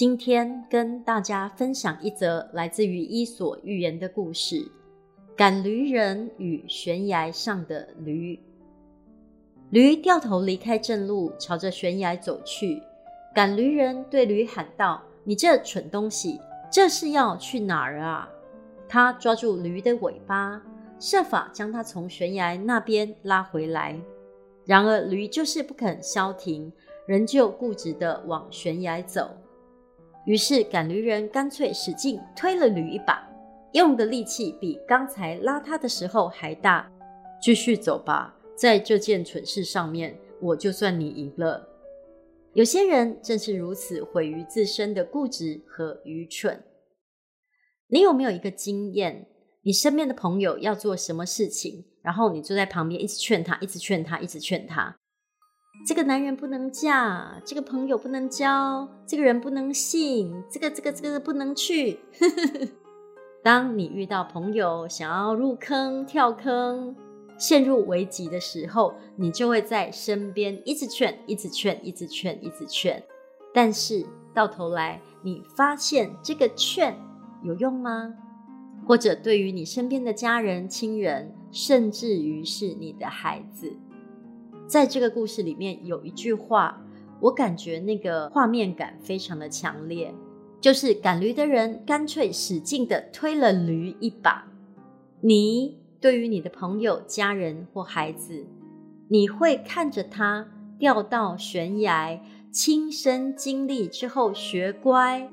今天跟大家分享一则来自于《伊索寓言》的故事：赶驴人与悬崖上的驴。驴掉头离开正路，朝着悬崖走去。赶驴人对驴喊道：“你这蠢东西，这是要去哪儿啊？”他抓住驴的尾巴，设法将它从悬崖那边拉回来。然而驴就是不肯消停，仍旧固执地往悬崖走。于是赶驴人干脆使劲推了驴一把，用的力气比刚才拉他的时候还大。继续走吧。在这件蠢事上面，我就算你赢了。有些人正是如此毁于自身的固执和愚蠢。你有没有一个经验？你身边的朋友要做什么事情，然后你坐在旁边一直劝他，一直劝他，一直劝他。这个男人不能嫁，这个朋友不能交，这个人不能信，这个这个这个不能去。当你遇到朋友想要入坑跳坑，陷入危急的时候，你就会在身边一直劝，一直劝，一直劝，一直劝。但是到头来，你发现这个劝有用吗？或者对于你身边的家人、亲人，甚至于是你的孩子，在这个故事里面有一句话，我感觉那个画面感非常的强烈，就是赶驴的人干脆使劲的推了驴一把，你。对于你的朋友、家人或孩子，你会看着他掉到悬崖，亲身经历之后学乖，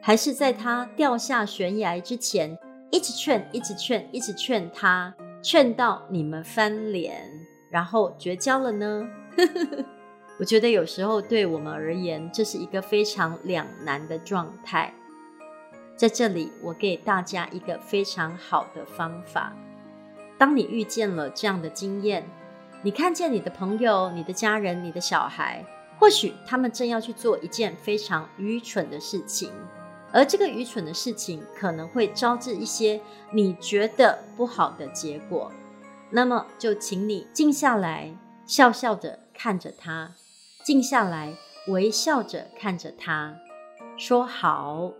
还是在他掉下悬崖之前，一直劝、一直劝、一直劝他，劝到你们翻脸，然后绝交了呢？我觉得有时候对我们而言，这是一个非常两难的状态。在这里，我给大家一个非常好的方法。当你遇见了这样的经验，你看见你的朋友、你的家人、你的小孩，或许他们正要去做一件非常愚蠢的事情，而这个愚蠢的事情可能会招致一些你觉得不好的结果，那么就请你静下来，笑笑着看着他，静下来，微笑着看着他，说好。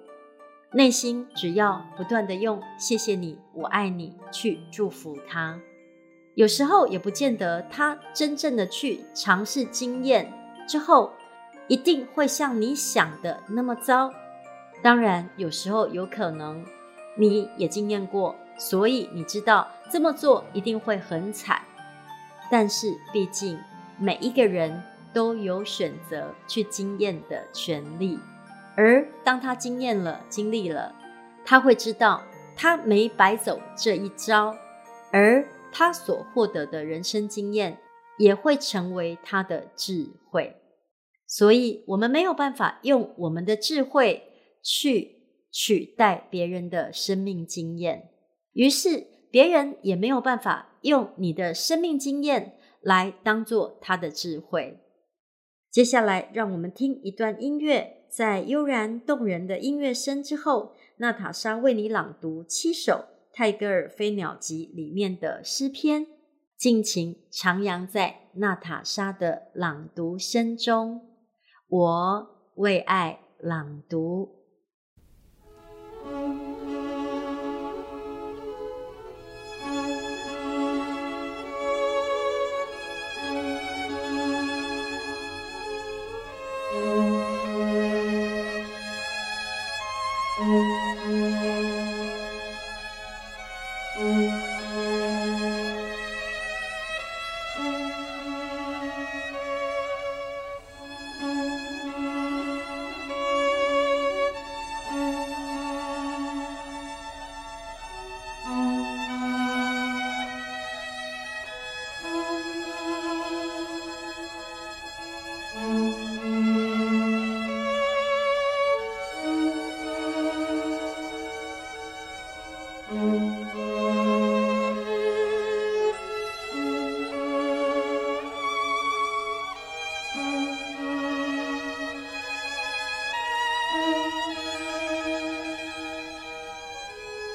内心只要不断的用“谢谢你，我爱你”去祝福他，有时候也不见得他真正的去尝试经验之后，一定会像你想的那么糟。当然，有时候有可能你也经验过，所以你知道这么做一定会很惨。但是，毕竟每一个人都有选择去经验的权利。而当他经验了、经历了，他会知道他没白走这一遭，而他所获得的人生经验也会成为他的智慧。所以，我们没有办法用我们的智慧去取代别人的生命经验，于是别人也没有办法用你的生命经验来当做他的智慧。接下来，让我们听一段音乐。在悠然动人的音乐声之后，娜塔莎为你朗读七首泰戈尔《飞鸟集》里面的诗篇，尽情徜徉在娜塔莎的朗读声中。我为爱朗读。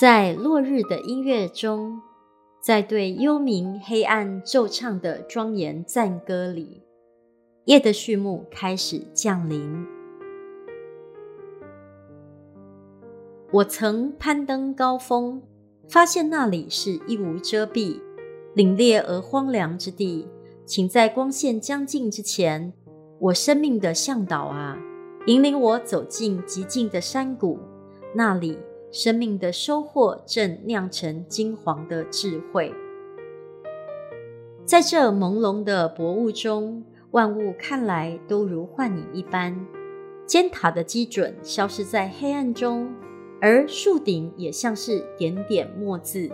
在落日的音乐中，在对幽冥黑暗奏唱的庄严赞歌里，夜的序幕开始降临。我曾攀登高峰，发现那里是一无遮蔽、凛冽而荒凉之地。请在光线将尽之前，我生命的向导啊，引领我走进寂静的山谷，那里。生命的收获正酿成金黄的智慧，在这朦胧的薄雾中，万物看来都如幻影一般。尖塔的基准消失在黑暗中，而树顶也像是点点墨字。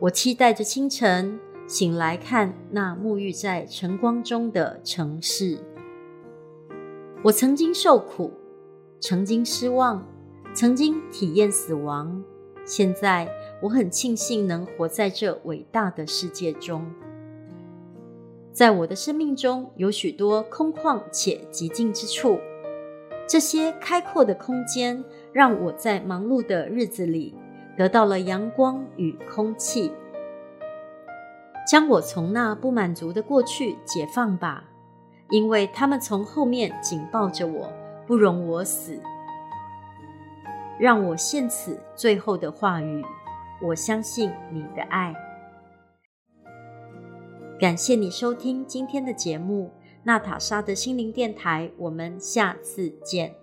我期待着清晨醒来，看那沐浴在晨光中的城市。我曾经受苦，曾经失望。曾经体验死亡，现在我很庆幸能活在这伟大的世界中。在我的生命中有许多空旷且寂静之处，这些开阔的空间让我在忙碌的日子里得到了阳光与空气。将我从那不满足的过去解放吧，因为他们从后面紧抱着我，不容我死。让我献此最后的话语，我相信你的爱。感谢你收听今天的节目，娜塔莎的心灵电台，我们下次见。